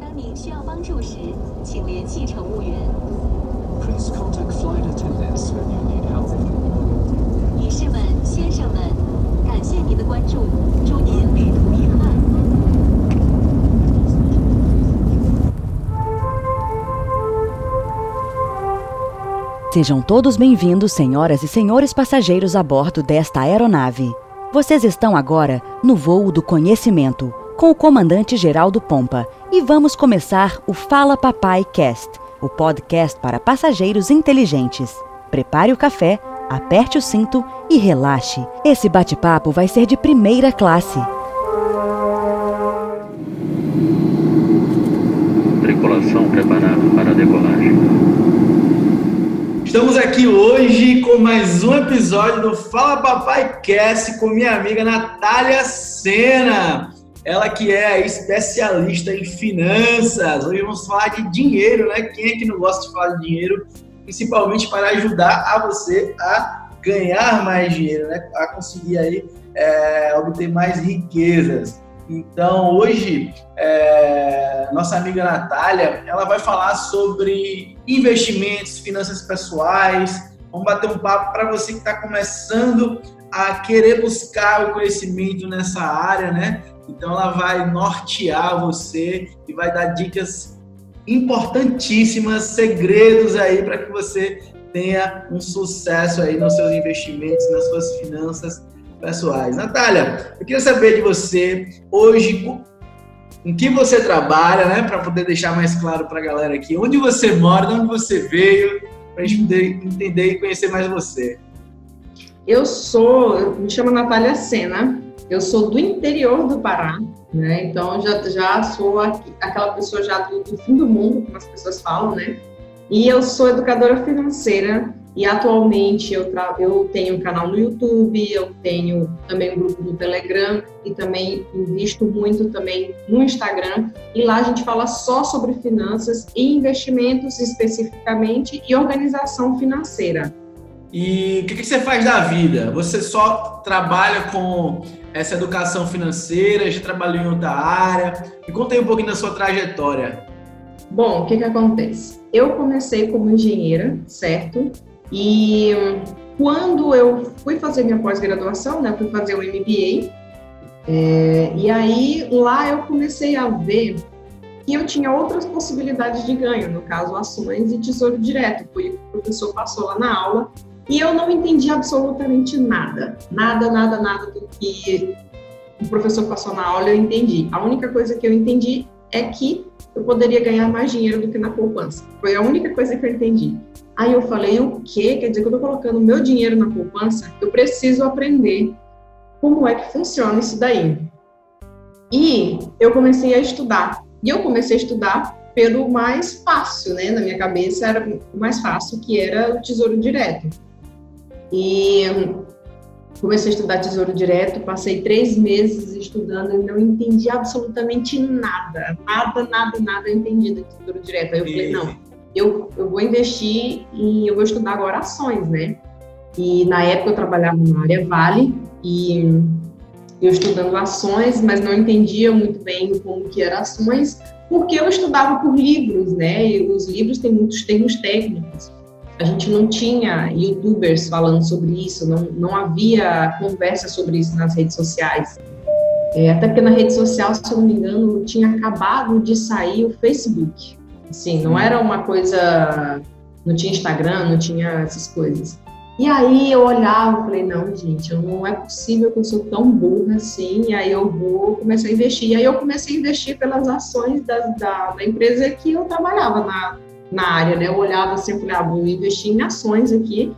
当您需要帮助时，请联系乘务员。 Please contact flight attendants when you need help. 女士们、先生们，感谢您的关注，祝您旅途愉快。 Sejam todos bem-vindos, senhoras e senhores passageiros a bordo desta aeronave. Vocês estão agora no voo do conhecimento com o comandante Geraldo Pompa e vamos começar o Fala Papai Cast, o podcast para passageiros inteligentes. Prepare o café, aperte o cinto e relaxe. Esse bate-papo vai ser de primeira classe. Tripulação preparada para a decolagem. Estamos aqui hoje com mais um episódio do Fala Papai Cast com minha amiga Natália Sena. Ela que é especialista em finanças. Hoje vamos falar de dinheiro, né? Quem é que não gosta de falar de dinheiro? Principalmente para ajudar a você a ganhar mais dinheiro, né? A conseguir aí é, obter mais riquezas. Então, hoje, é, nossa amiga Natália, ela vai falar sobre investimentos, finanças pessoais. Vamos bater um papo para você que está começando a querer buscar o conhecimento nessa área, né? Então, ela vai nortear você e vai dar dicas importantíssimas, segredos aí para que você tenha um sucesso aí nos seus investimentos, nas suas finanças pessoais. Natália, eu queria saber de você hoje em que você trabalha, né, para poder deixar mais claro para a galera aqui, onde você mora, de onde você veio, para a gente poder entender e conhecer mais você. Eu sou, me chamo Natália Sena, eu sou do interior do Pará, né? Então já já sou aqui, aquela pessoa já do, do fim do mundo, como as pessoas falam, né? E eu sou educadora financeira e atualmente eu, eu tenho um canal no YouTube, eu tenho também um grupo no Telegram e também invisto muito também no Instagram. E lá a gente fala só sobre finanças e investimentos especificamente e organização financeira. E o que, que você faz da vida? Você só trabalha com essa educação financeira? Já trabalhou em outra área? Me conta aí um pouquinho da sua trajetória. Bom, o que, que acontece? Eu comecei como engenheira, certo? E quando eu fui fazer minha pós-graduação, né, fui fazer o MBA, é, e aí lá eu comecei a ver que eu tinha outras possibilidades de ganho, no caso ações e tesouro direto, foi o que o professor passou lá na aula, e eu não entendi absolutamente nada, nada, nada, nada do que o professor passou na aula eu entendi. A única coisa que eu entendi é que eu poderia ganhar mais dinheiro do que na poupança. Foi a única coisa que eu entendi. Aí eu falei, o quê? Quer dizer que eu estou colocando meu dinheiro na poupança? Eu preciso aprender como é que funciona isso daí. E eu comecei a estudar. E eu comecei a estudar pelo mais fácil, né? Na minha cabeça era o mais fácil, que era o Tesouro Direto. E comecei a estudar Tesouro Direto, passei três meses estudando e não entendi absolutamente nada. Nada, nada, nada eu entendi do Tesouro Direto. Aí eu falei, não, eu, eu vou investir e eu vou estudar agora ações, né? E na época eu trabalhava na área Vale e eu estudando ações, mas não entendia muito bem como que eram ações, porque eu estudava por livros, né? E os livros têm muitos termos técnicos. A gente não tinha youtubers falando sobre isso, não, não havia conversa sobre isso nas redes sociais. É, até porque na rede social, se eu não me engano, tinha acabado de sair o Facebook. Assim, não era uma coisa. Não tinha Instagram, não tinha essas coisas. E aí eu olhava e falei, não, gente, não é possível que eu sou tão burra assim, e aí eu vou começar a investir. E aí eu comecei a investir pelas ações da, da, da empresa que eu trabalhava na, na área, né? Eu olhava assim e falei, ah, vou investir em ações aqui,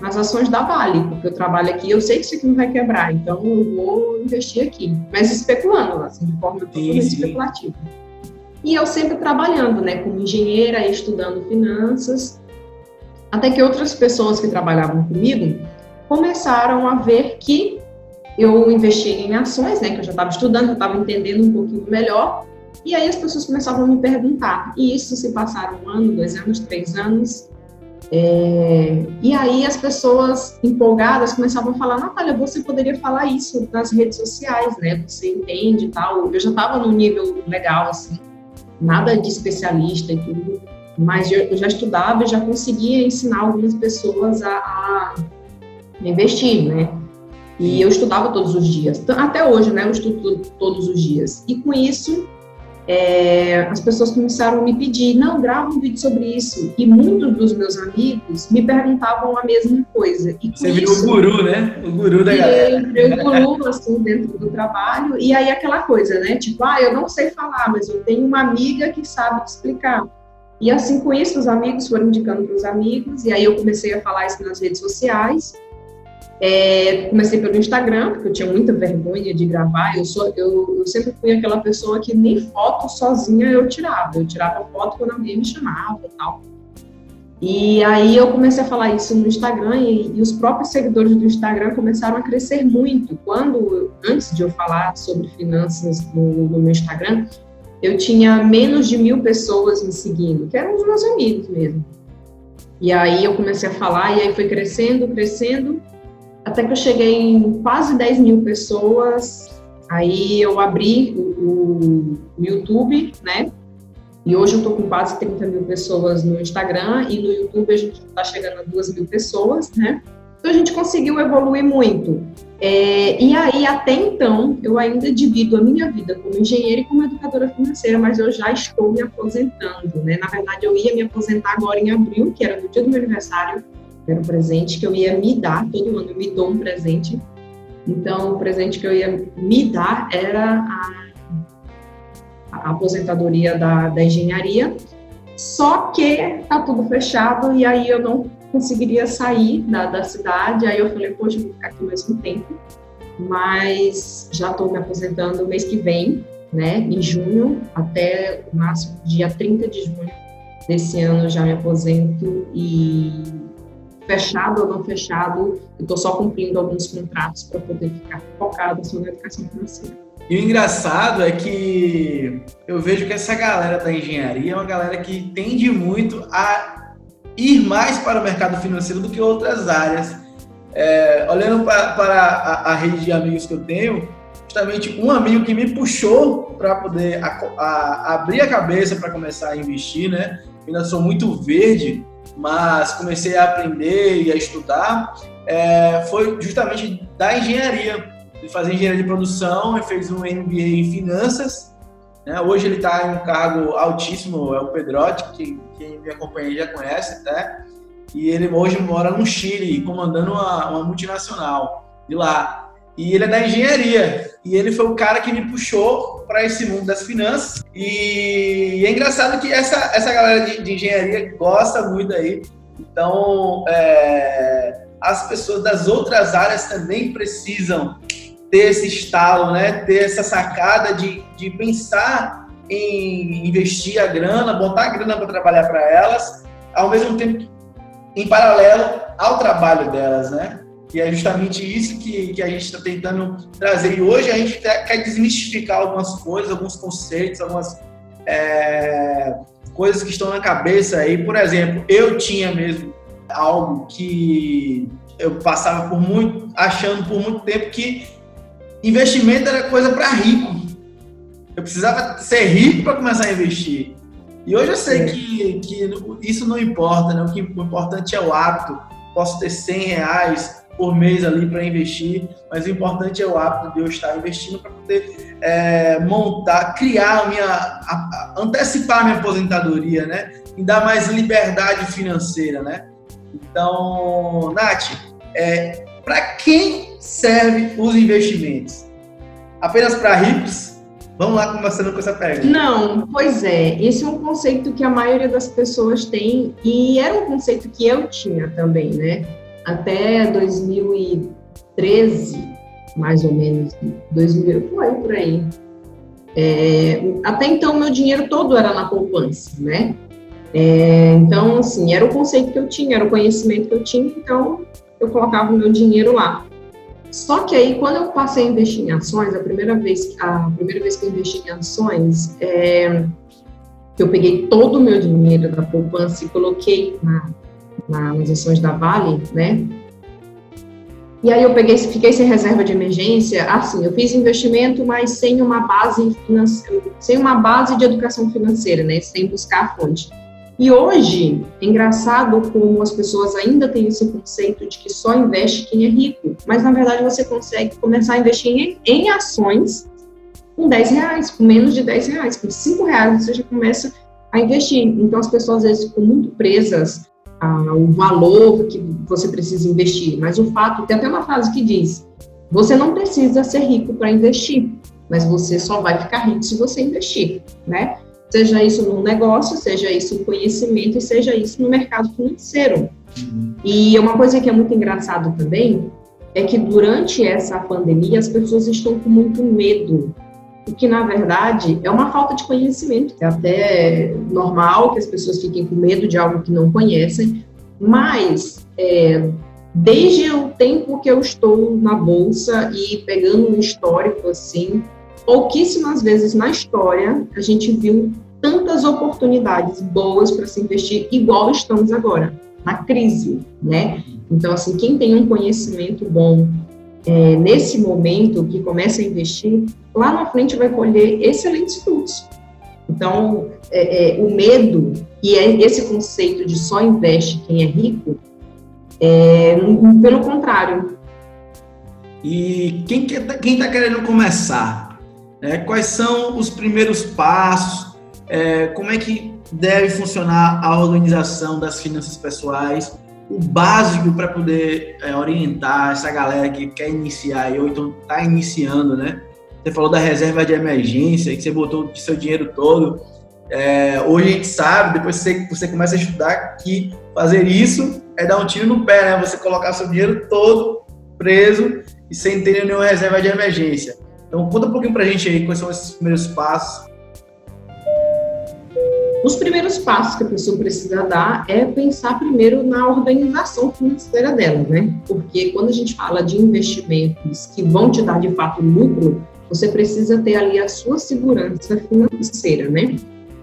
nas ações da Vale, porque eu trabalho aqui, eu sei que isso aqui não vai quebrar, então eu vou investir aqui. Mas especulando, assim, de forma totalmente especulativa. E eu sempre trabalhando, né, como engenheira, estudando finanças, até que outras pessoas que trabalhavam comigo começaram a ver que eu investia em ações, né, que eu já estava estudando, eu estava entendendo um pouquinho melhor, e aí as pessoas começavam a me perguntar. E isso se passaram um ano, dois anos, três anos, É, e aí as pessoas empolgadas começavam a falar, Natália, você poderia falar isso nas redes sociais, né? Você entende tal. Eu já estava num nível legal, assim, nada de especialista e tudo, mas eu já estudava e já conseguia ensinar algumas pessoas a, a investir, né? E eu estudava todos os dias, até hoje, né? Eu estudo todos os dias. E com isso, é, as pessoas começaram a me pedir, não, grava um vídeo sobre isso. E muitos dos meus amigos me perguntavam a mesma coisa. E Você virou o guru, né? O guru da galera. O guru, assim, dentro do trabalho. E aí aquela coisa, né? Tipo, ah, eu não sei falar, mas eu tenho uma amiga que sabe te explicar. E assim, com isso, os amigos foram indicando para os amigos. E aí eu comecei a falar isso nas redes sociais. É, comecei pelo Instagram, porque eu tinha muita vergonha de gravar. Eu, sou, eu, eu, sempre fui aquela pessoa que nem foto sozinha eu tirava. Eu tirava foto quando alguém me chamava e tal. E aí eu comecei a falar isso no Instagram e, e, os próprios seguidores do Instagram começaram a crescer muito. Quando, antes de eu falar sobre finanças no, no meu Instagram, eu tinha menos de mil pessoas me seguindo, que eram os meus amigos mesmo. E aí eu comecei a falar e aí foi crescendo, crescendo até que eu cheguei em quase 10 mil pessoas. Aí eu abri o, o YouTube, né? E hoje eu estou com quase 30 mil pessoas no Instagram e no YouTube a gente está chegando a 2 mil pessoas, né? Então a gente conseguiu evoluir muito. É, e aí, até então, eu ainda divido a minha vida como engenheira e como educadora financeira, mas eu já estou me aposentando, né? Na verdade, eu ia me aposentar agora em abril, que era no dia do meu aniversário, era um presente que eu ia me dar, todo ano eu me dou um presente. Então, o presente que eu ia me dar era a, a aposentadoria da, da engenharia. Só que tá tudo fechado e aí eu não conseguiria sair da, da cidade. Aí eu falei, poxa, vou ficar aqui mais um tempo. Mas já estou me aposentando mês que vem, né? Em junho, até o máximo dia 30 de junho desse ano já me aposento e fechado ou não fechado, eu estou só cumprindo alguns contratos para poder ficar focado só na educação financeira. E o engraçado é que eu vejo que essa galera da engenharia é uma galera que tende muito a ir mais para o mercado financeiro do que outras áreas. É, olhando para, para a, a, rede de amigos que eu tenho, justamente um amigo que me puxou para poder a, a, abrir a cabeça para começar a investir, né? Eu ainda sou muito verde, mas comecei a aprender e a estudar, é, foi justamente da engenharia, de fazer engenharia de produção, ele fez um MBA em finanças, né? hoje ele está em um cargo altíssimo, é o Pedrotti, que quem me acompanha já conhece até, e ele hoje mora no Chile, comandando uma, uma multinacional de lá. E ele é da engenharia. E ele foi o cara que me puxou para esse mundo das finanças. E é engraçado que essa, essa galera de, de engenharia gosta muito aí. Então, é, as pessoas das outras áreas também precisam ter esse estalo, né? ter essa sacada de, de pensar em investir a grana, botar a grana para trabalhar para elas, ao mesmo tempo em paralelo ao trabalho delas, né? E é justamente isso que, que a gente está tentando trazer. E hoje a gente quer desmistificar algumas coisas, alguns conceitos, algumas é, coisas que estão na cabeça aí. Por exemplo, eu tinha mesmo algo que eu passava por muito, achando por muito tempo que investimento era coisa para rico. Eu precisava ser rico para começar a investir. E hoje eu sei que, que isso não importa, né? o, que, o importante é o hábito. Posso ter 100 reais, por mês ali para investir, mas o importante é o hábito de eu estar investindo para poder é, montar, criar a minha, a, a, antecipar a minha aposentadoria, né? E dar mais liberdade financeira, né? Então, Nath, é, para quem serve os investimentos? Apenas para ricos? Vamos lá começando com essa pergunta. Não, pois é. Esse é um conceito que a maioria das pessoas tem e era um conceito que eu tinha também, né? Até 2013, mais ou menos, 2000, foi por aí. É, até então, meu dinheiro todo era na poupança, né? É, então, assim, era o conceito que eu tinha, era o conhecimento que eu tinha, então eu colocava o meu dinheiro lá. Só que aí, quando eu passei a investir em ações, a primeira vez, a primeira vez que eu investi em ações, é, eu peguei todo o meu dinheiro da poupança e coloquei na, na, nas ações da Vale, né? E aí eu peguei, fiquei sem reserva de emergência. Assim, eu fiz investimento, mas sem uma base sem uma base de educação financeira, né? Sem buscar a fonte. E hoje, é engraçado como as pessoas ainda têm esse conceito de que só investe quem é rico, mas na verdade você consegue começar a investir em, em ações com 10 reais, com menos de 10 reais, com 5 reais você já começa a investir. Então as pessoas às vezes ficam muito presas ao valor que você precisa investir, mas o fato, tem até uma frase que diz, você não precisa ser rico para investir, mas você só vai ficar rico se você investir, né? Seja isso no negócio, seja isso em conhecimento e seja isso no mercado financeiro. Uhum. E uma coisa que é muito engraçado também é que durante essa pandemia as pessoas estão com muito medo, o que na verdade é uma falta de conhecimento. É até normal que as pessoas fiquem com medo de algo que não conhecem, mas é, desde o tempo que eu estou na bolsa e pegando um histórico assim, pouquíssimas vezes na história a gente viu tantas oportunidades boas para se investir igual estamos agora, na crise, né? Então, assim, quem tem um conhecimento bom é, nesse momento que começa a investir, lá na frente vai colher excelentes frutos. Então, é, é, o medo e é esse conceito de só investe quem é rico, é, pelo contrário. E quem está quem tá querendo começar? Né? Quais são os primeiros passos? É, como é que deve funcionar a organização das finanças pessoais? O básico para poder é, orientar essa galera que quer iniciar ou então está iniciando, né? Você falou da reserva de emergência, que você botou o seu dinheiro todo. É, hoje a gente sabe, depois você, você começa a estudar, que fazer isso é dar um tiro no pé, né? Você colocar seu dinheiro todo preso e sem ter nenhuma reserva de emergência. Então, conta um pouquinho para a gente aí quais são esses primeiros passos. Os primeiros passos que a pessoa precisa dar é pensar primeiro na organização financeira dela, né? Porque quando a gente fala de investimentos que vão te dar de fato lucro, você precisa ter ali a sua segurança financeira, né?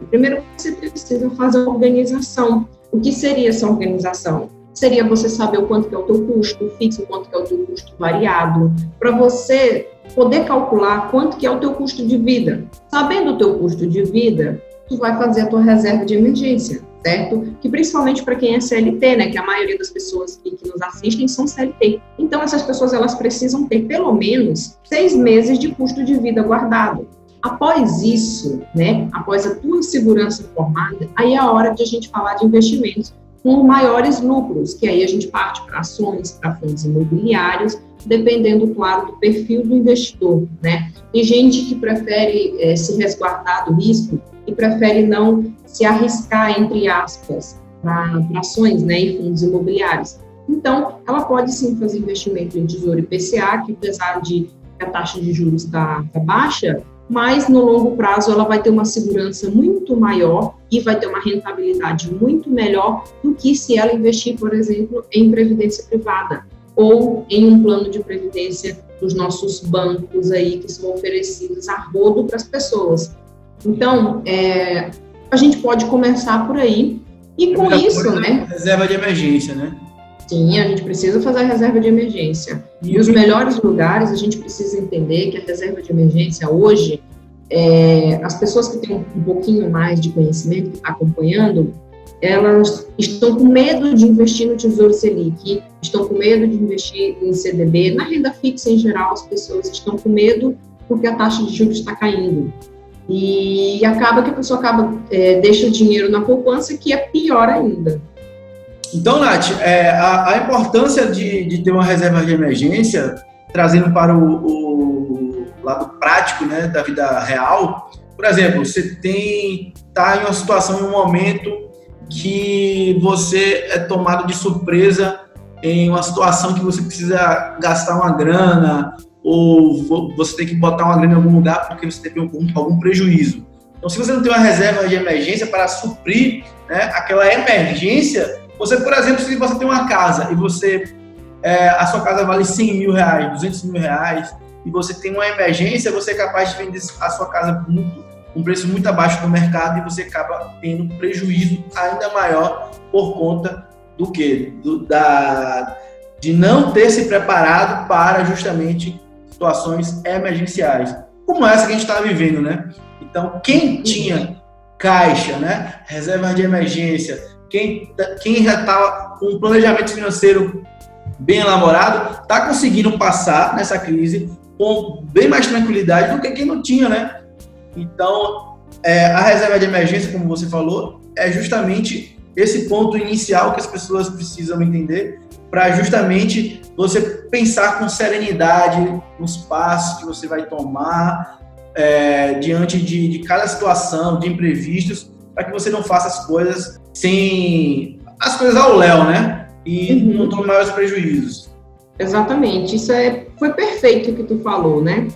Primeiro, você precisa fazer a organização. O que seria essa organização? Seria você saber o quanto que é o teu custo fixo, quanto que é o teu custo variado, para você poder calcular quanto que é o teu custo de vida. Sabendo o teu custo de vida, tu vai fazer a tua reserva de emergência, certo? Que principalmente para quem é CLT, né, que a maioria das pessoas que, que, nos assistem são CLT. Então essas pessoas elas precisam ter pelo menos seis meses de custo de vida guardado. Após isso, né, após a tua segurança formada, aí é a hora de a gente falar de investimentos com maiores lucros, que aí a gente parte para ações, para fundos imobiliários dependendo, claro, do perfil do investidor, né? Tem gente que prefere é, se resguardar do risco e prefere não se arriscar, entre aspas, para ações né, e fundos imobiliários. Então, ela pode sim fazer investimento em tesouro IPCA, que apesar de a taxa de juros estar tá, tá baixa, mas no longo prazo ela vai ter uma segurança muito maior e vai ter uma rentabilidade muito melhor do que se ela investir, por exemplo, em previdência privada ou em um plano de previdência dos nossos bancos aí que são oferecidos a rodo para as pessoas. Então, é, a gente pode começar por aí e com isso, né? Reserva de emergência, né? Sim, a gente precisa fazer a reserva de emergência. E os melhores lugares, a gente precisa entender que a reserva de emergência hoje, é, as pessoas que têm um pouquinho mais de conhecimento, que tá acompanhando, elas estão com medo de investir no Tesouro Selic, estão com medo de investir em CDB, na renda fixa em geral, as pessoas estão com medo porque a taxa de juros está caindo. E acaba que a pessoa acaba, é, deixa o dinheiro na poupança, que é pior ainda. Então, Nath, é, a, a, importância de, de, ter uma reserva de emergência, trazendo para o, o lado prático né, da vida real, por exemplo, você tem está em uma situação, em um momento que você é tomado de surpresa em uma situação que você precisa gastar uma grana ou você tem que botar uma grana em algum lugar porque você teve algum, algum prejuízo. Então, se você não tem uma reserva de emergência para suprir né, aquela emergência, você, por exemplo, se você tem uma casa e você é, a sua casa vale 100 mil reais, 200 mil reais, e você tem uma emergência, você é capaz de vender a sua casa muito um preço muito abaixo do mercado e você acaba tendo prejuízo ainda maior por conta do que? Do, da, de não ter se preparado para justamente situações emergenciais, como essa que a gente está vivendo, né? Então, quem tinha caixa, né, reserva de emergência, quem, quem já estava com um planejamento financeiro bem elaborado, está conseguindo passar nessa crise com bem mais tranquilidade do que quem não tinha, né? Então, é, a reserva de emergência, como você falou, é justamente esse ponto inicial que as pessoas precisam entender para justamente você pensar com serenidade nos passos que você vai tomar é, diante de, de cada situação, de imprevistos, para que você não faça as coisas sem as coisas ao léu, né? E uhum. não tome maiores prejuízos. Exatamente, isso é, foi perfeito o que tu falou, né?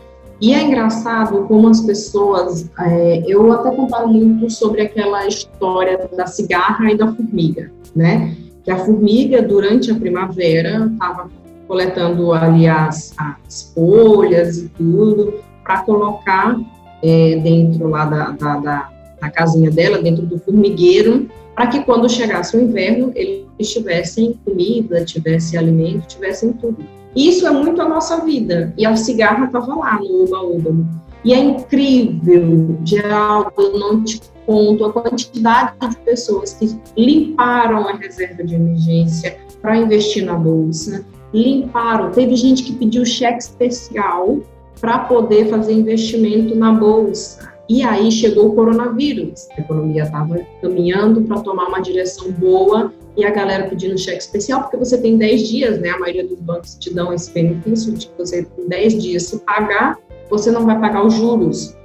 E é engraçado como as pessoas, é, eu até comparo muito sobre aquela história da cigarra e da formiga, né? Que a formiga, durante a primavera, estava coletando ali as, as folhas e tudo, para colocar é, dentro lá da, da, da, da casinha dela, dentro do formigueiro, para que quando chegasse o inverno, eles tivessem comida, tivessem alimento, tivessem tudo. Isso é muito a nossa vida. E a cigarra estava lá no Uba-Uba. E é incrível, Geraldo, eu não te conto a quantidade de pessoas que limparam a reserva de emergência para investir na bolsa, limparam. Teve gente que pediu cheque especial para poder fazer investimento na bolsa. E aí chegou o coronavírus. A economia estava caminhando para tomar uma direção boa e a galera pedindo cheque especial, porque você tem 10 dias, né? A maioria dos bancos te dão esse benefício de você tem 10 dias se pagar, você não vai pagar os juros.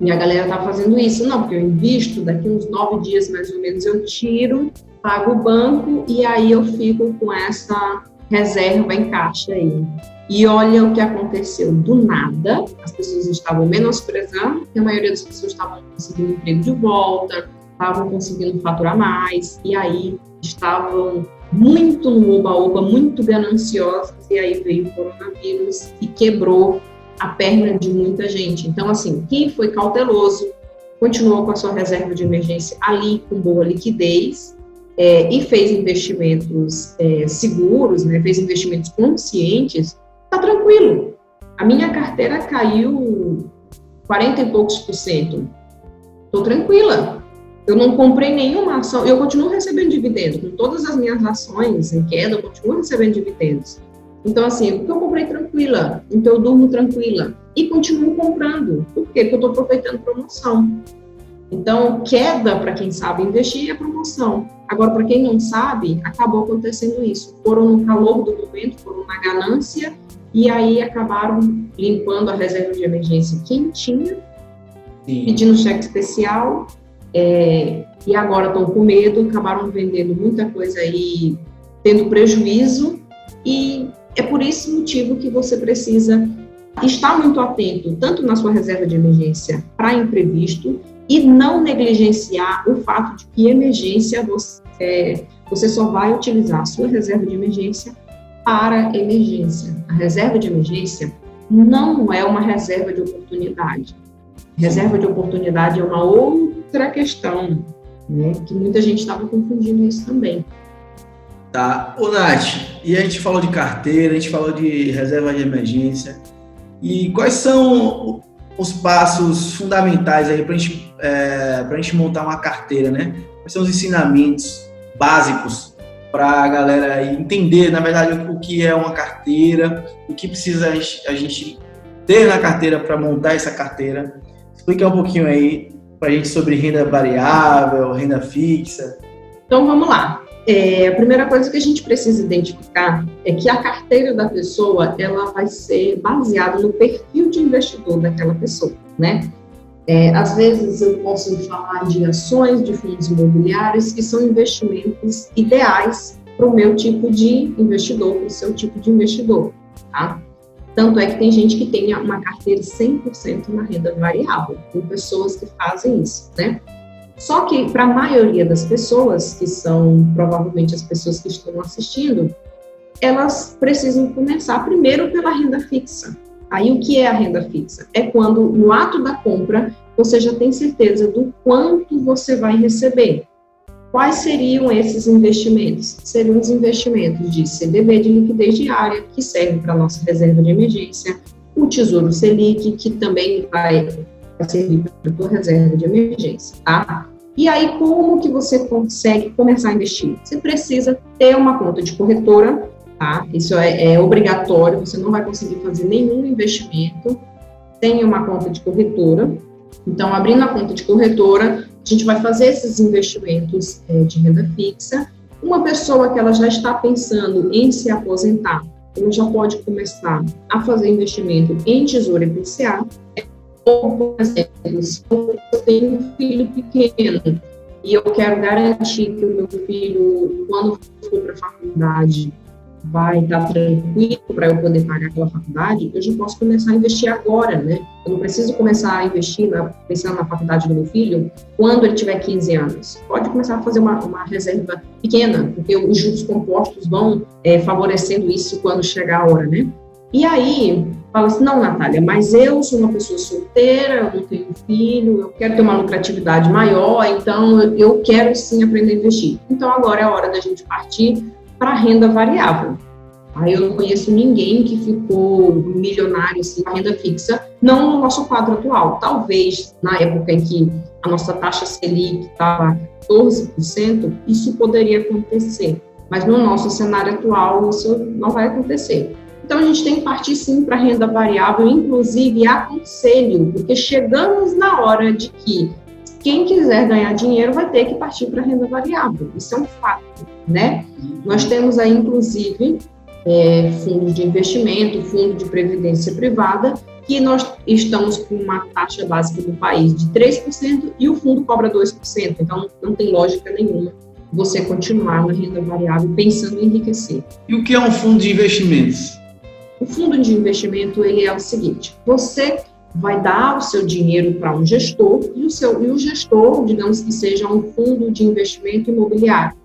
E a galera tá fazendo isso. Não, porque eu invisto, daqui uns 9 dias mais ou menos eu tiro, pago o banco e aí eu fico com essa reserva em caixa aí. E olha o que aconteceu do nada, as pessoas estavam menosprezando, porque a maioria das pessoas estavam conseguindo emprego de volta, estavam conseguindo faturar mais, e aí estavam muito no oba-oba, muito gananciosos, e aí veio o coronavírus e quebrou a perna de muita gente. Então, assim, quem foi cauteloso, continuou com a sua reserva de emergência ali, com boa liquidez, é, e fez investimentos é, seguros, né, fez investimentos conscientes, tá tranquilo. A minha carteira caiu 40 e poucos por cento. Tô tranquila. Eu não comprei nenhuma ação, eu continuo recebendo dividendos. Com todas as minhas ações em queda, eu continuo recebendo dividendos. Então, assim, porque eu comprei tranquila, então eu durmo tranquila. E continuo comprando. Por quê? Porque eu estou aproveitando promoção. Então, queda, para quem sabe investir, é promoção. Agora, para quem não sabe, acabou acontecendo isso. Foram no calor do momento, foram na ganância e aí acabaram limpando a reserva de emergência quem tinha, Sim. pedindo cheque especial, é, e agora estão com medo, acabaram vendendo muita coisa aí, tendo prejuízo, e é por esse motivo que você precisa estar muito atento, tanto na sua reserva de emergência para imprevisto, e não negligenciar o fato de que emergência você, é, você só vai utilizar a sua reserva de emergência para emergência. A reserva de emergência não é uma reserva de oportunidade. Reserva de oportunidade é uma outra questão, né, que muita gente estava confundindo isso também. Tá. Ô, Nath, e a gente falou de carteira, a gente falou de reserva de emergência. E quais são os passos fundamentais aí para gente, é, a gente montar uma carteira, né? Quais são os ensinamentos básicos para a galera entender, na verdade, o que é uma carteira, o que precisa a gente ter na carteira para montar essa carteira. Explica um pouquinho aí para a gente sobre renda variável, renda fixa. Então vamos lá. É, a primeira coisa que a gente precisa identificar é que a carteira da pessoa ela vai ser baseada no perfil de investidor daquela pessoa, né? É, às vezes eu posso falar de ações de fundos imobiliários que são investimentos ideais para o meu tipo de investidor, para o seu tipo de investidor, tá? Tanto é que tem gente que tem uma carteira 100% na renda variável, tem pessoas que fazem isso, né? Só que para a maioria das pessoas, que são provavelmente as pessoas que estão assistindo, elas precisam começar primeiro pela renda fixa, Aí o que é a renda fixa? É quando no ato da compra você já tem certeza do quanto você vai receber. Quais seriam esses investimentos? Seriam os investimentos de CDB de liquidez diária, que serve para a nossa reserva de emergência, o Tesouro Selic, que também vai servir para a tua reserva de emergência, tá? E aí, como que você consegue começar a investir? Você precisa ter uma conta de corretora, tá? Isso é, é obrigatório, você não vai conseguir fazer nenhum investimento sem uma conta de corretora. Então, abrindo a conta de corretora, gente vai fazer esses investimentos é, de renda fixa. Uma pessoa que ela já está pensando em se aposentar, ela já pode começar a fazer investimento em tesouro IPCA. Ou, por exemplo, se eu tenho um filho pequeno e eu quero garantir que o meu filho, quando for para a faculdade, vai estar tranquilo para eu poder pagar aquela faculdade, eu já posso começar a investir agora, né? Eu não preciso começar a investir na, pensando na faculdade do meu filho quando ele tiver 15 anos. Pode começar a fazer uma, uma reserva pequena, porque os juros compostos vão é, favorecendo isso quando chegar a hora, né? E aí, fala assim, não, Natália, mas eu sou uma pessoa solteira, eu não tenho filho, eu quero ter uma lucratividade maior, então eu quero sim aprender a investir. Então agora é a hora da gente partir para renda variável. Aí eu não conheço ninguém que ficou milionário assim, com renda fixa, não no nosso quadro atual. Talvez na época em que a nossa taxa Selic estava 14%, isso poderia acontecer. Mas no nosso cenário atual, isso não vai acontecer. Então, a gente tem que partir sim para renda variável, inclusive aconselho, porque chegamos na hora de que quem quiser ganhar dinheiro vai ter que partir para renda variável. Isso é um fato, né? Nós temos aí, inclusive, é, fundos de investimento, fundo de previdência privada, que nós estamos com uma taxa básica do país de 3% e o fundo cobra 2%. Então, não tem lógica nenhuma você continuar na renda variável pensando em enriquecer. E o que é um fundo de investimentos? O fundo de investimento ele é o seguinte: você vai dar o seu dinheiro para um gestor e o seu e o gestor, digamos que seja um fundo de investimento imobiliário,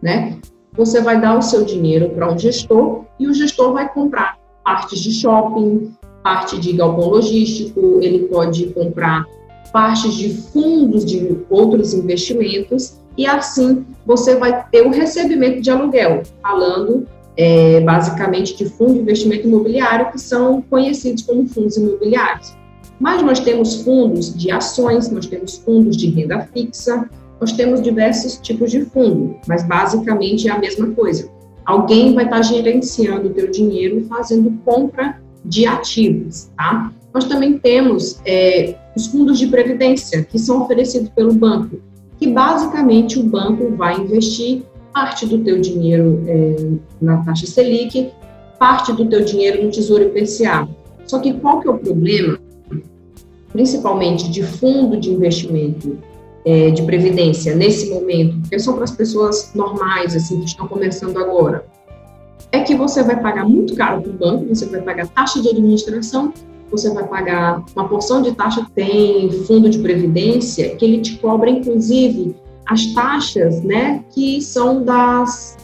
né? Você vai dar o seu dinheiro para um gestor e o gestor vai comprar partes de shopping, parte de galpão logístico, ele pode comprar partes de fundos de outros investimentos e assim você vai ter o recebimento de aluguel, falando é, basicamente de fundo de investimento imobiliário que são conhecidos como fundos imobiliários. Mas nós temos fundos de ações, nós temos fundos de renda fixa, nós temos diversos tipos de fundo, mas basicamente é a mesma coisa. Alguém vai estar gerenciando o teu dinheiro fazendo compra de ativos, tá? Nós também temos é, os fundos de previdência, que são oferecidos pelo banco, que basicamente o banco vai investir parte do teu dinheiro é, na taxa Selic, parte do teu dinheiro no Tesouro IPCA. Só que qual que é o problema? Principalmente de fundo de investimento é, de previdência nesse momento, que são para as pessoas normais, assim, que estão começando agora, é que você vai pagar muito caro para o banco, você vai pagar taxa de administração, você vai pagar uma porção de taxa, tem fundo de previdência, que ele te cobra, inclusive, as taxas, né, que são das,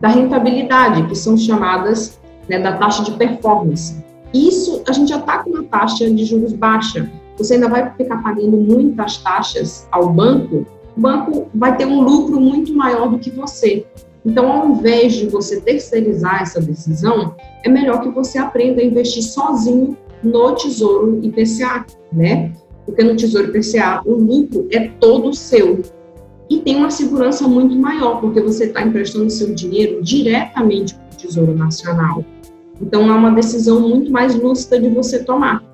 da rentabilidade, que são chamadas né, da taxa de performance. Isso, a gente já está com uma taxa de juros baixa, você ainda vai ficar pagando muitas taxas ao banco, o banco vai ter um lucro muito maior do que você. Então, ao invés de você terceirizar essa decisão, é melhor que você aprenda a investir sozinho no Tesouro IPCA, né? Porque no Tesouro IPCA o lucro é todo seu. E tem uma segurança muito maior, porque você está emprestando seu dinheiro diretamente para o Tesouro Nacional. Então, é uma decisão muito mais lúcida de você tomar.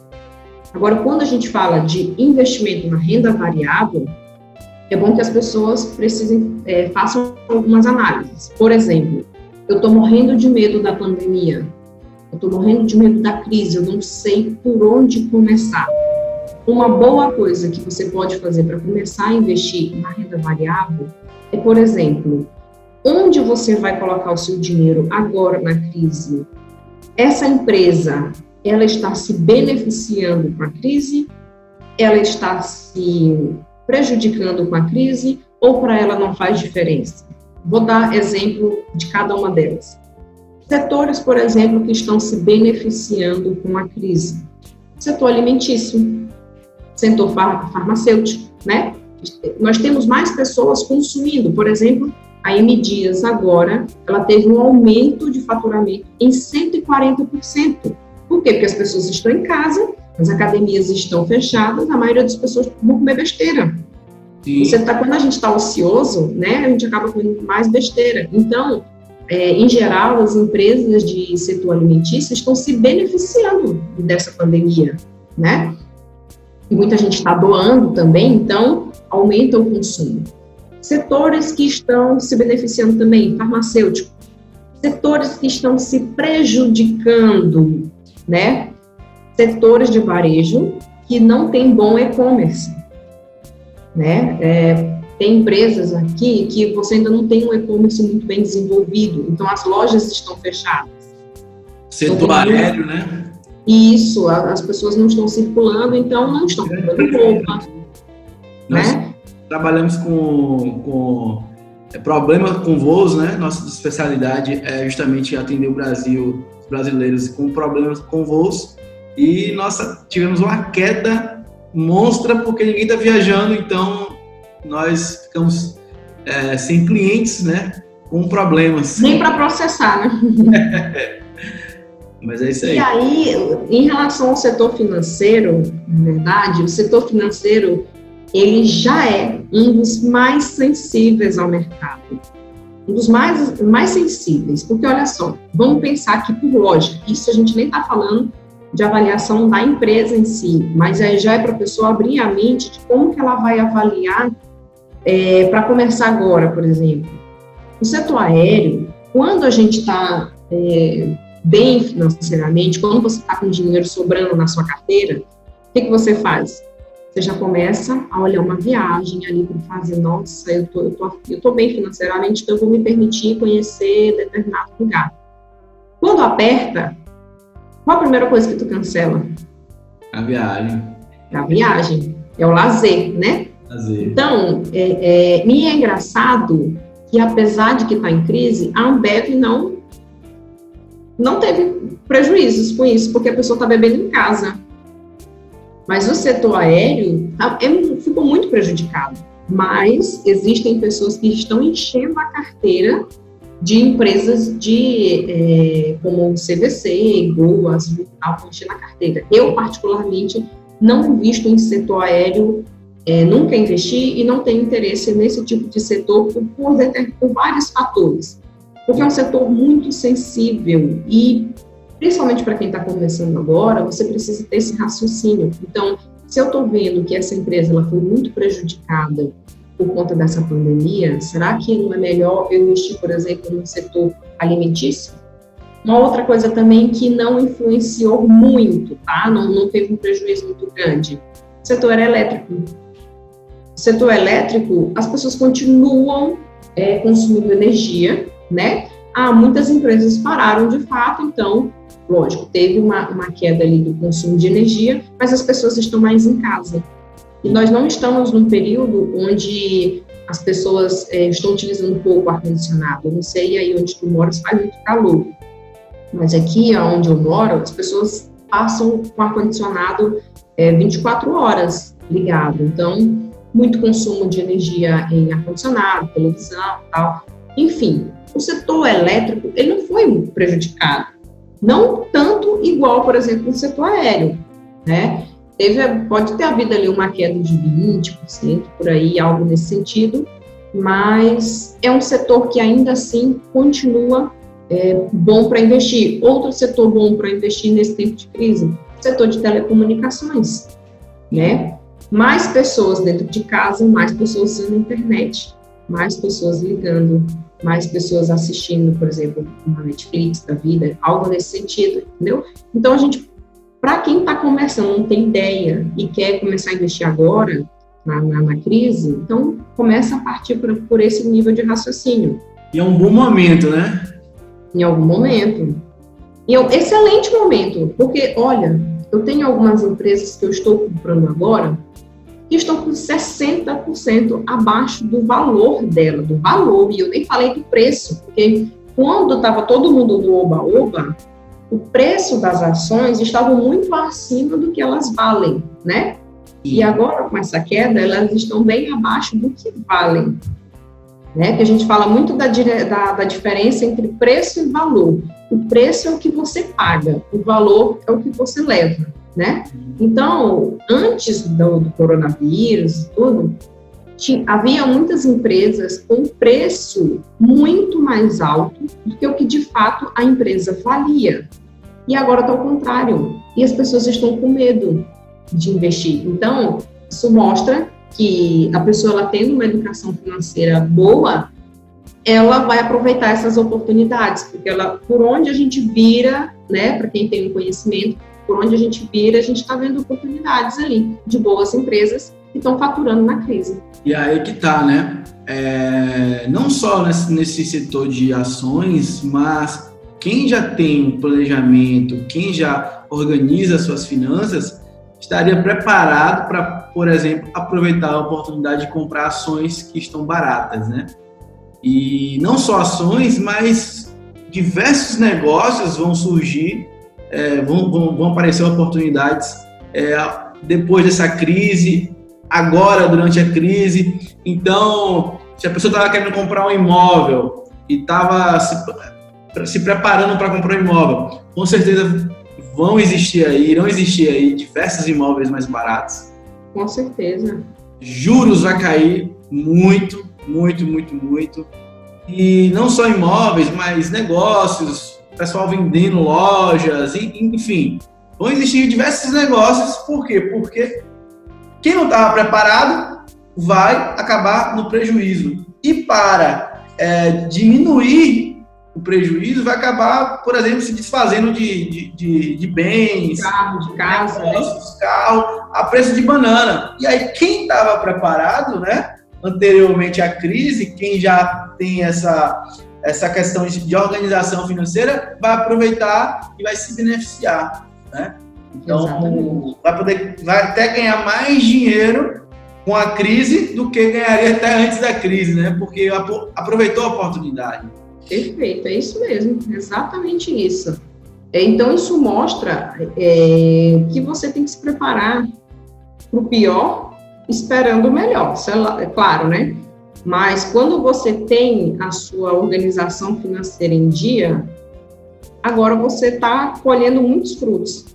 Agora, quando a gente fala de investimento na renda variável, é bom que as pessoas precisem, é, façam algumas análises. Por exemplo, eu estou morrendo de medo da pandemia, eu estou morrendo de medo da crise, eu não sei por onde começar. Uma boa coisa que você pode fazer para começar a investir na renda variável é, por exemplo, onde você vai colocar o seu dinheiro agora na crise? Essa empresa ela está se beneficiando com a crise, ela está se prejudicando com a crise, ou para ela não faz diferença? Vou dar exemplo de cada uma delas. Setores, por exemplo, que estão se beneficiando com a crise. Setor alimentício, setor farmacêutico, né? nós temos mais pessoas consumindo. Por exemplo, a M Dias agora, ela teve um aumento de faturamento em 140%. Por quê? Porque as pessoas estão em casa, as academias estão fechadas, a maioria das pessoas vão comer besteira. Você tá, quando a gente está ocioso, né, a gente acaba comendo mais besteira. Então, é, em geral, as empresas de setor alimentício estão se beneficiando dessa pandemia, né? E muita gente está doando também, então aumenta o consumo. Setores que estão se beneficiando também, farmacêutico. Setores que estão se prejudicando, né? Setores de varejo que não tem bom e-commerce, né? É, tem empresas aqui que você ainda não tem um e-commerce muito bem desenvolvido, então as lojas estão fechadas. Setor então, aéreo, né? Isso, as pessoas não estão circulando, então não estão comprando roupa. Nós né? trabalhamos com, com é, problema com voos, né? Nossa especialidade é justamente atender o Brasil, brasileiros com problemas com voos. E nós tivemos uma queda monstra porque ninguém está viajando, então nós ficamos é, sem clientes, né? Com problemas. Nem para processar, né? Mas é isso aí. E aí, em relação ao setor financeiro, na verdade, o setor financeiro ele já é um dos mais sensíveis ao mercado. Um dos mais, mais sensíveis, porque olha só, vamos pensar que por lógica, isso a gente nem está falando de avaliação da empresa em si, mas aí já é para a pessoa abrir a mente de como que ela vai avaliar é, para começar agora, por exemplo. O setor aéreo, quando a gente está é, bem financeiramente, quando você está com dinheiro sobrando na sua carteira, o que, que você faz? Você já começa a olhar uma viagem ali para fazer, nossa, eu tô, eu, tô, eu tô bem financeiramente, então eu vou me permitir conhecer determinado lugar. Quando aperta, qual a primeira coisa que tu cancela? A viagem. A viagem. É o lazer, né? Lazer. Então, é, é, e é engraçado que apesar de que está em crise, a Ambev não não teve prejuízos com isso, porque a pessoa está bebendo em casa. Mas o setor aéreo é, ficou muito prejudicado. Mas existem pessoas que estão enchendo a carteira de empresas de é, como o CVC, Gol, Azul, enchendo a carteira. Eu, particularmente, não invisto em setor aéreo, é, nunca investi e não tenho interesse nesse tipo de setor por, por, por vários fatores porque é um setor muito sensível e, principalmente para quem está começando agora, você precisa ter esse raciocínio. Então, se eu estou vendo que essa empresa ela foi muito prejudicada por conta dessa pandemia, será que não é melhor eu investir, por exemplo, no setor alimentício? Uma outra coisa também que não influenciou muito, tá? Não, não teve um prejuízo muito grande. O setor elétrico. Setor elétrico, as pessoas continuam é, consumindo energia, né? Ah, muitas empresas pararam de fato, então, lógico, teve uma, uma queda ali do consumo de energia, mas as pessoas estão mais em casa. E nós não estamos num período onde as pessoas é, estão utilizando pouco ar-condicionado. Eu não sei aí onde tu moras, faz muito calor. Mas aqui, onde eu moro, as pessoas passam com ar-condicionado é, 24 horas ligado. Então, muito consumo de energia em ar-condicionado, televisão tal. Enfim, o setor elétrico ele não foi prejudicado, não tanto igual, por exemplo, o setor aéreo, né? Teve, pode ter havido ali uma queda de 20%, por aí, algo nesse sentido, mas é um setor que ainda assim continua é, bom para investir. Outro setor bom para investir nesse tempo de crise, setor de telecomunicações, né? Mais pessoas dentro de casa, mais pessoas usando internet, mais pessoas ligando mais pessoas assistindo, por exemplo, uma Netflix da vida, algo nesse sentido, entendeu? Então, a gente, para quem está começando, não tem ideia e quer começar a investir agora, na, na, na crise, então começa a partir por, por esse nível de raciocínio. E é um bom momento, né? Em algum momento. E é um excelente momento, porque, olha, eu tenho algumas empresas que eu estou comprando agora que estão com 60% abaixo do valor dela, do valor, e eu nem falei do preço, porque quando estava todo mundo no oba-oba, o preço das ações estava muito acima do que elas valem, né? E agora, com essa queda, elas estão bem abaixo do que valem. Né? Que a gente fala muito da, da, da diferença entre preço e valor. O preço é o que você paga, o valor é o que você leva, né? Então, antes do, do coronavírus tudo, tinha, havia muitas empresas com preço muito mais alto do que o que de fato a empresa valia. E agora está ao contrário. E as pessoas estão com medo de investir. Então, isso mostra que a pessoa ela tendo uma educação financeira boa, ela vai aproveitar essas oportunidades, porque ela, por onde a gente vira, né, para quem tem um conhecimento, por onde a gente vira, a gente está vendo oportunidades ali de boas empresas que estão faturando na crise. E aí que tá, né? É, não só nesse, nesse setor de ações, mas quem já tem um planejamento, quem já organiza suas finanças, estaria preparado para, por exemplo, aproveitar a oportunidade de comprar ações que estão baratas, né? E não só ações, mas diversos negócios vão surgir, é, vão, vão, vão, aparecer oportunidades é, depois dessa crise, agora durante a crise. Então, se a pessoa estava querendo comprar um imóvel e estava se, se preparando para comprar um imóvel, com certeza vão existir aí, irão existir aí diversos imóveis mais baratos. Com certeza. Juros vai cair muito, muito, muito, muito. E não só imóveis, mas negócios, pessoal vendendo lojas, enfim. Vão existir diversos negócios. Por quê? Porque quem não estava preparado vai acabar no prejuízo. E para é, diminuir o prejuízo vai acabar, por exemplo, se desfazendo de, de, de, de bens, carro, de casa, né? carro, a preço de banana. E aí, quem estava preparado, né, anteriormente à crise, quem já tem essa, essa questão de organização financeira, vai aproveitar e vai se beneficiar, né? Então, Exatamente. vai poder, vai até ganhar mais dinheiro com a crise do que ganharia até antes da crise, né? Porque aproveitou a oportunidade. Perfeito, é isso mesmo, exatamente isso. É, então, isso mostra é, que você tem que se preparar para o pior, esperando o melhor, é, é claro, né? Mas quando você tem a sua organização financeira em dia, agora você está colhendo muitos frutos,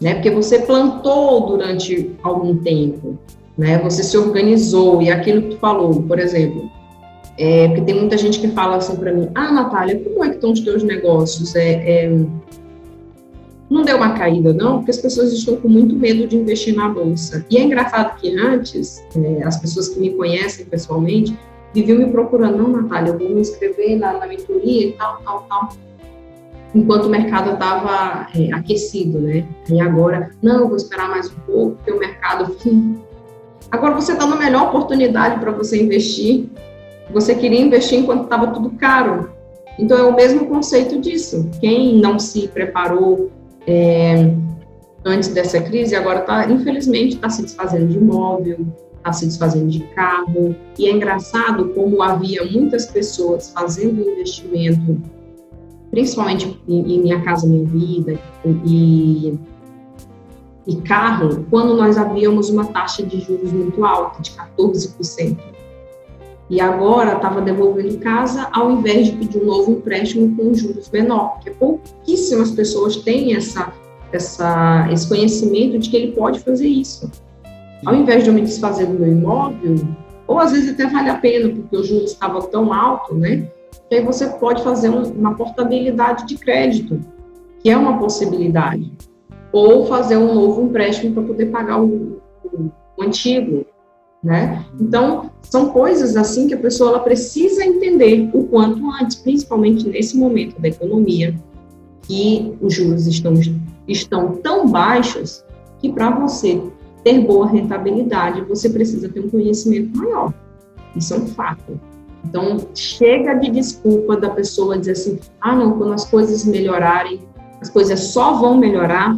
né? Porque você plantou durante algum tempo, né? Você se organizou e aquilo que tu falou, por exemplo, é, porque tem muita gente que fala assim para mim: Ah, Natália, como é que estão os teus negócios? É, é, não deu uma caída, não, porque as pessoas estão com muito medo de investir na bolsa. E é engraçado que antes, é, as pessoas que me conhecem pessoalmente viviam me procurando: Não, Natália, eu vou me inscrever na, na mentoria e tal, tal, tal. Enquanto o mercado estava é, aquecido, né? E agora, não, vou esperar mais um pouco, porque o mercado. Agora você está na melhor oportunidade para você investir você queria investir enquanto estava tudo caro. Então, é o mesmo conceito disso. Quem não se preparou é, antes dessa crise, agora está, infelizmente, está se desfazendo de imóvel, está se desfazendo de carro. E é engraçado como havia muitas pessoas fazendo investimento, principalmente em, em Minha Casa Minha Vida e, e carro, quando nós havíamos uma taxa de juros muito alta, de 14% e agora estava devolvendo casa ao invés de pedir um novo empréstimo com juros menor, porque pouquíssimas pessoas têm essa, essa, esse conhecimento de que ele pode fazer isso. Ao invés de eu me desfazer do meu imóvel, ou às vezes até vale a pena, porque o juros estava tão alto, né? Que aí você pode fazer um, uma portabilidade de crédito, que é uma possibilidade. Ou fazer um novo empréstimo para poder pagar o, o, o antigo né? Então, são coisas assim que a pessoa ela precisa entender o quanto antes, principalmente nesse momento da economia, que os juros estão, estão tão baixos que para você ter boa rentabilidade, você precisa ter um conhecimento maior. Isso é um fato. Então, chega de desculpa da pessoa dizer assim: ah, não, quando as coisas melhorarem, as coisas só vão melhorar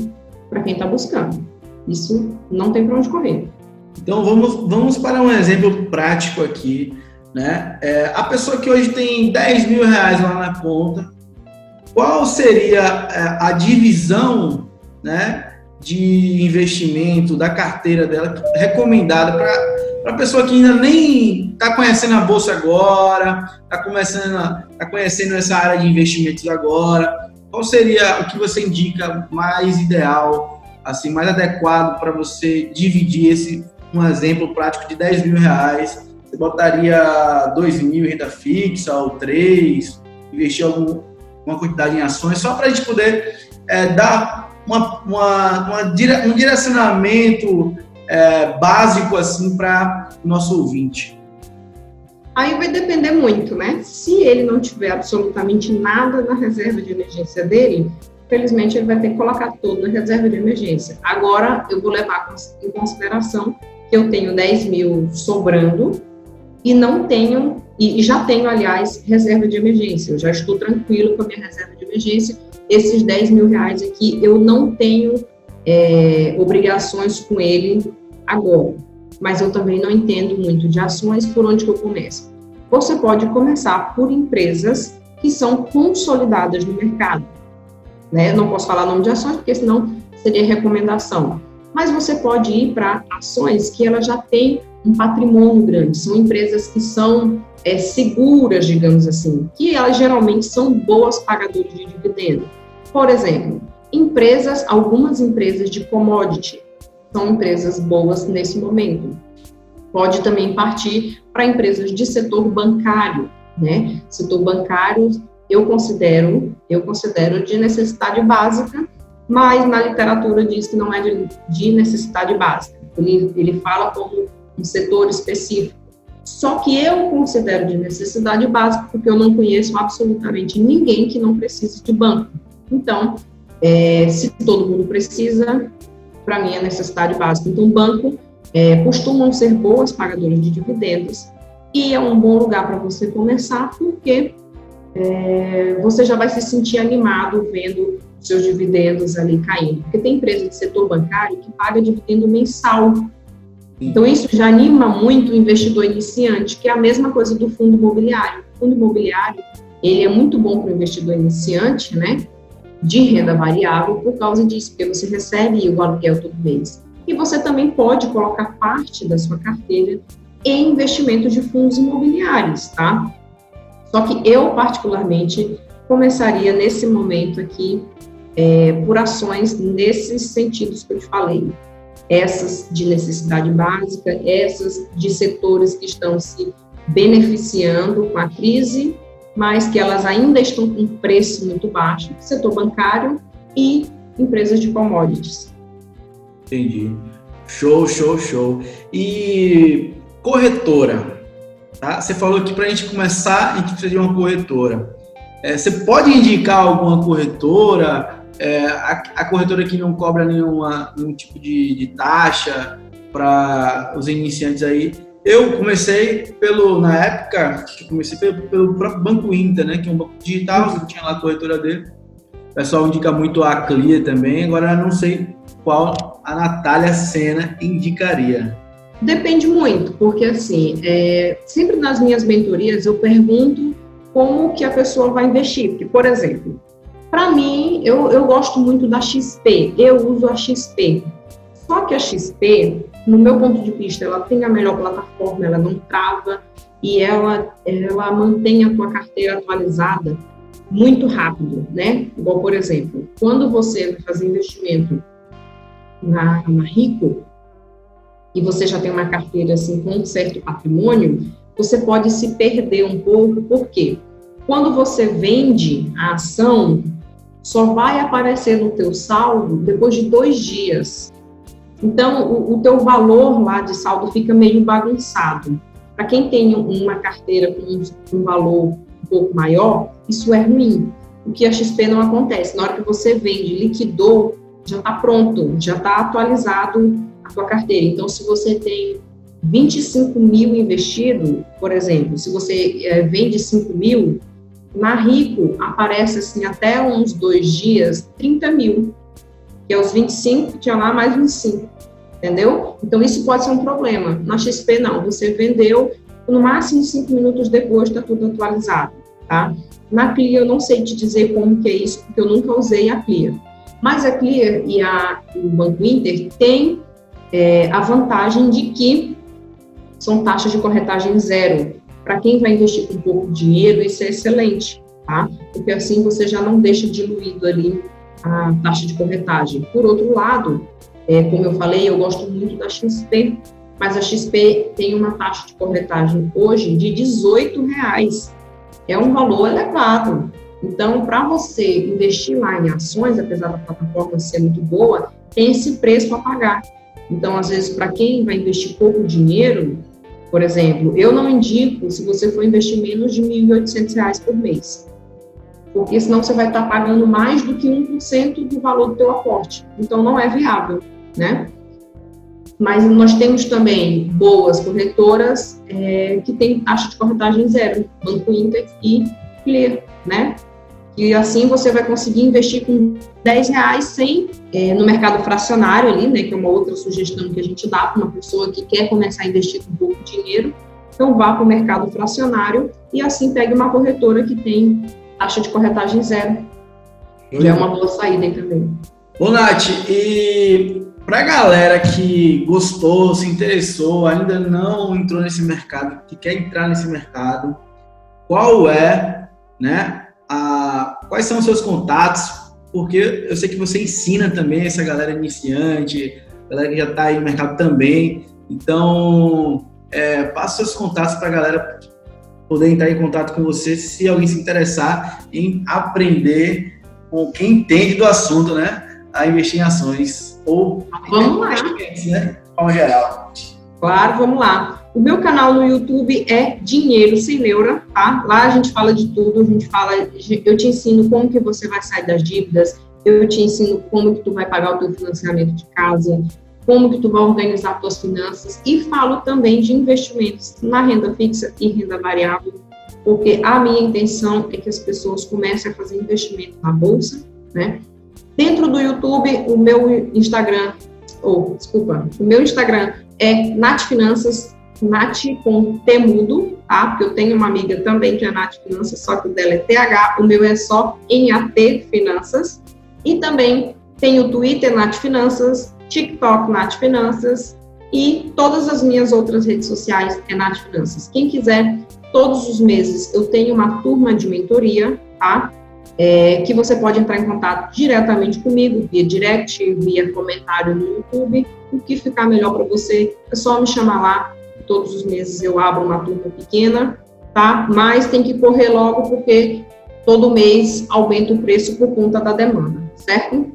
para quem está buscando. Isso não tem para onde correr. Então vamos, vamos para um exemplo prático aqui. Né? É, a pessoa que hoje tem 10 mil reais lá na conta, qual seria é, a divisão né, de investimento da carteira dela recomendada para a pessoa que ainda nem está conhecendo a bolsa agora, está começando, está conhecendo essa área de investimentos agora? Qual seria o que você indica mais ideal, assim, mais adequado para você dividir esse um exemplo prático de 10 mil reais? Você botaria 2 mil em renda fixa ou 3, investir algum, uma quantidade em ações, só para a gente poder é, dar uma, uma, uma, um direcionamento é, básico assim para o nosso ouvinte. Aí vai depender muito, né? Se ele não tiver absolutamente nada na reserva de emergência dele, felizmente ele vai ter que colocar tudo na reserva de emergência. Agora, eu vou levar em consideração eu tenho 10 mil sobrando e não tenho, e já tenho, aliás, reserva de emergência. Eu já estou tranquilo com a minha reserva de emergência. Esses 10 mil reais aqui, eu não tenho é, obrigações com ele agora mas eu também não entendo muito de ações, por onde que eu começo? Você pode começar por empresas que são consolidadas no mercado. Né? Não posso falar nome de ações, porque senão seria recomendação. Mas você pode ir para ações que ela já tem um patrimônio grande, são empresas que são é, seguras, digamos assim, que elas geralmente são boas pagadoras de dividendo. Por exemplo, empresas, algumas empresas de commodity, são empresas boas nesse momento. Pode também partir para empresas de setor bancário, né? Setor bancário eu considero, eu considero de necessidade básica, mas na literatura diz que não é de, de necessidade básica. Ele, ele fala como um setor específico. Só que eu considero de necessidade básica porque eu não conheço absolutamente ninguém que não precise de banco. Então, é, se todo mundo precisa, para mim, é necessidade básica. Então, banco é, costumam ser boas pagadoras de dividendos e é um bom lugar para você começar, porque é, você já vai se sentir animado vendo seus dividendos ali caindo. Porque tem empresa de setor bancário que paga dividendo mensal. Então, isso já anima muito o investidor iniciante, que é a mesma coisa do fundo imobiliário. O fundo imobiliário, ele é muito bom para o investidor iniciante, né? de renda variável por causa disso, porque você recebe o aluguel todo mês. E você também pode colocar parte da sua carteira em investimentos de fundos imobiliários, tá? Só que eu, particularmente, começaria nesse momento aqui é, por ações nesses sentidos que eu te falei. Essas de necessidade básica, essas de setores que estão se beneficiando com a crise mas que elas ainda estão com preço muito baixo, setor bancário e empresas de commodities. Entendi. Show, show, show. E corretora, tá? Você falou que para a gente começar, a gente precisa de uma corretora. É, você pode indicar alguma corretora? É, a, a, corretora que não cobra nenhuma, nenhum tipo de, de taxa para os iniciantes aí eu comecei pelo, na época, comecei pelo, pelo próprio Banco Inter, né? Que é um banco digital, que tinha lá a corretora dele. O pessoal indica muito a Clear também, agora não sei qual a Natália Sena indicaria. Depende muito, porque assim, é, sempre nas minhas mentorias eu pergunto como que a pessoa vai investir. Porque, por exemplo, para mim, eu, eu gosto muito da XP, eu uso a XP. Só que a XP, no meu ponto de vista, ela tem a melhor plataforma, ela não trava e ela, ela mantém a tua carteira atualizada muito rápido, né? Igual, por exemplo, quando você fazer investimento na, na Rico e você já tem uma carteira assim com um certo patrimônio, você pode se perder um pouco, por quê? Quando você vende a ação, só vai aparecer no teu saldo depois de dois dias. Então, o, o teu valor lá de saldo fica meio bagunçado. Para quem tem uma carteira com um, valor um pouco maior, isso é ruim. O que a XP não acontece. Na hora que você vende, liquidou, já está pronto, já está atualizado a tua carteira. Então, se você tem 25 mil investido, por exemplo, se você é, vende 5 mil, na Rico aparece assim até uns dois dias 30 mil, que é os 25, tinha lá mais 25 entendeu? Então, isso pode ser um problema. Na XP, não. Você vendeu, no máximo cinco minutos depois está tudo atualizado, tá? Na Clia, eu não sei te dizer como que é isso, porque eu nunca usei a Clia. Mas a Clear e a, o Banco Inter têm é, a vantagem de que são taxas de corretagem zero. Para quem vai investir com pouco dinheiro, isso é excelente, tá? Porque assim você já não deixa diluído ali a taxa de corretagem. Por outro lado, é, como eu falei, eu gosto muito da XP, mas a XP tem uma taxa de corretagem hoje de R$ reais. É um valor elevado. Então, para você investir lá em ações, apesar da plataforma ser muito boa, tem esse preço a pagar. Então, às vezes, para quem vai investir pouco dinheiro, por exemplo, eu não indico se você for investir menos de R$ 1.800 por mês porque senão você vai estar pagando mais do que 1% do valor do teu aporte. Então, não é viável, né? Mas nós temos também boas corretoras é, que têm taxa de corretagem zero, Banco Inter e Clear, né? E assim você vai conseguir investir com 10 reais sem, é, no mercado fracionário ali, né? Que é uma outra sugestão que a gente dá para uma pessoa que quer começar a investir com pouco dinheiro. Então vá para o mercado fracionário e assim pegue uma corretora que tem taxa de corretagem zero. Já é uma boa saída aí também. Ô, Nath, e para a galera que gostou, se interessou, ainda não entrou nesse mercado, que quer entrar nesse mercado, qual é, né, a, quais são os seus contatos? Porque eu sei que você ensina também essa galera iniciante, galera que já está aí no mercado também. Então, é, passa seus contatos para a galera poder entrar em contato com você se alguém se interessar em aprender com quem entende do assunto, né? A investir em ações ou vamos lá. né? De geral. Claro, vamos lá. O meu canal no YouTube é Dinheiro Sem Neura, tá? Lá a gente fala de tudo, a gente fala, eu te ensino como que você vai sair das dívidas, eu te ensino como que tu vai pagar o teu financiamento de casa, como que tu vai organizar tuas finanças e falo também de investimentos na renda fixa e renda variável, porque a minha intenção é que as pessoas comecem a fazer investimento na bolsa, né? Dentro do YouTube, o meu Instagram, ou desculpa, o meu Instagram é Nath Finanças, Nath com Temudo, tá? Porque eu tenho uma amiga também que é Nath Finanças, só que o dela é TH, o meu é só NAT Finanças. E também tem o Twitter Nath Finanças, TikTok Nath Finanças e todas as minhas outras redes sociais é Nath Finanças. Quem quiser, todos os meses eu tenho uma turma de mentoria, tá? É, que você pode entrar em contato diretamente comigo, via direct, via comentário no YouTube. O que ficar melhor para você é só me chamar lá. Todos os meses eu abro uma turma pequena, tá? Mas tem que correr logo porque todo mês aumenta o preço por conta da demanda, certo?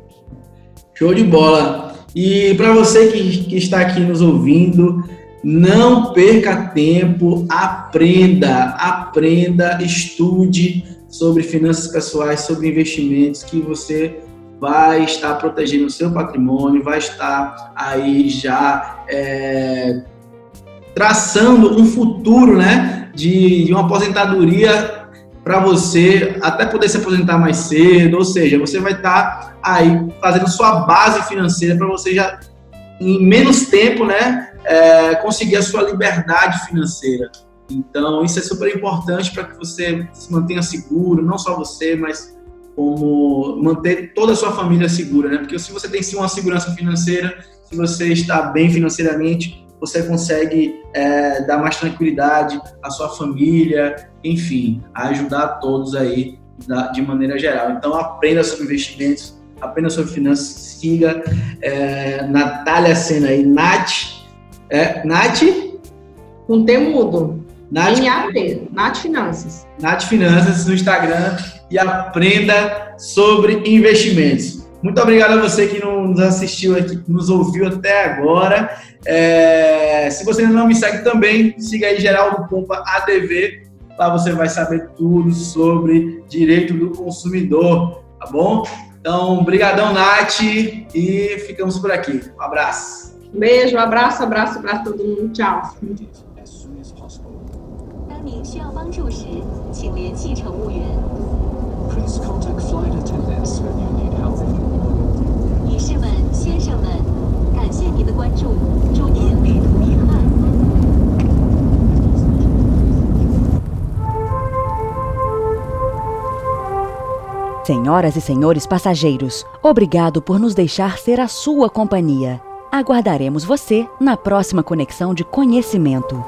Show de bola! E para você que, que está aqui nos ouvindo, não perca tempo, aprenda, aprenda, estude sobre finanças pessoais, sobre investimentos, que você vai estar protegendo o seu patrimônio, vai estar aí já é, traçando um futuro, né, de, de uma aposentadoria para você até poder se aposentar mais cedo, ou seja, você vai estar tá aí fazendo sua base financeira para você já em menos tempo, né, é, conseguir a sua liberdade financeira. Então, isso é super importante para que você se mantenha seguro, não só você, mas como manter toda a sua família segura, né? Porque se você tem sim uma segurança financeira, se você está bem financeiramente, você consegue é, dar mais tranquilidade à sua família, enfim, ajudar todos aí de maneira geral. Então, aprenda sobre investimentos, aprenda sobre finanças, siga é, Natália Sena aí, Nath, é, Nath? Com T mudo. Nath, NAT, Nath Finanças. Nath Finanças no Instagram e aprenda sobre investimentos. Muito obrigado a você que nos assistiu aqui, que nos ouviu até agora. É, se você ainda não me segue também, siga aí Geraldo Pompa ADV. Lá você vai saber tudo sobre direito do consumidor, tá bom? Então, brigadão, Nath, e ficamos por aqui. Um abraço. Beijo, um abraço, abraço, abraço a todo mundo. Tchau. as soon as possible. 当您需要帮助时，请联系乘务员。 Please contact flight attendants when you need 的关注，祝您旅途愉快。 Senhoras e senhores passageiros, obrigado por nos deixar ser a sua companhia. Aguardaremos você na próxima conexão de conhecimento.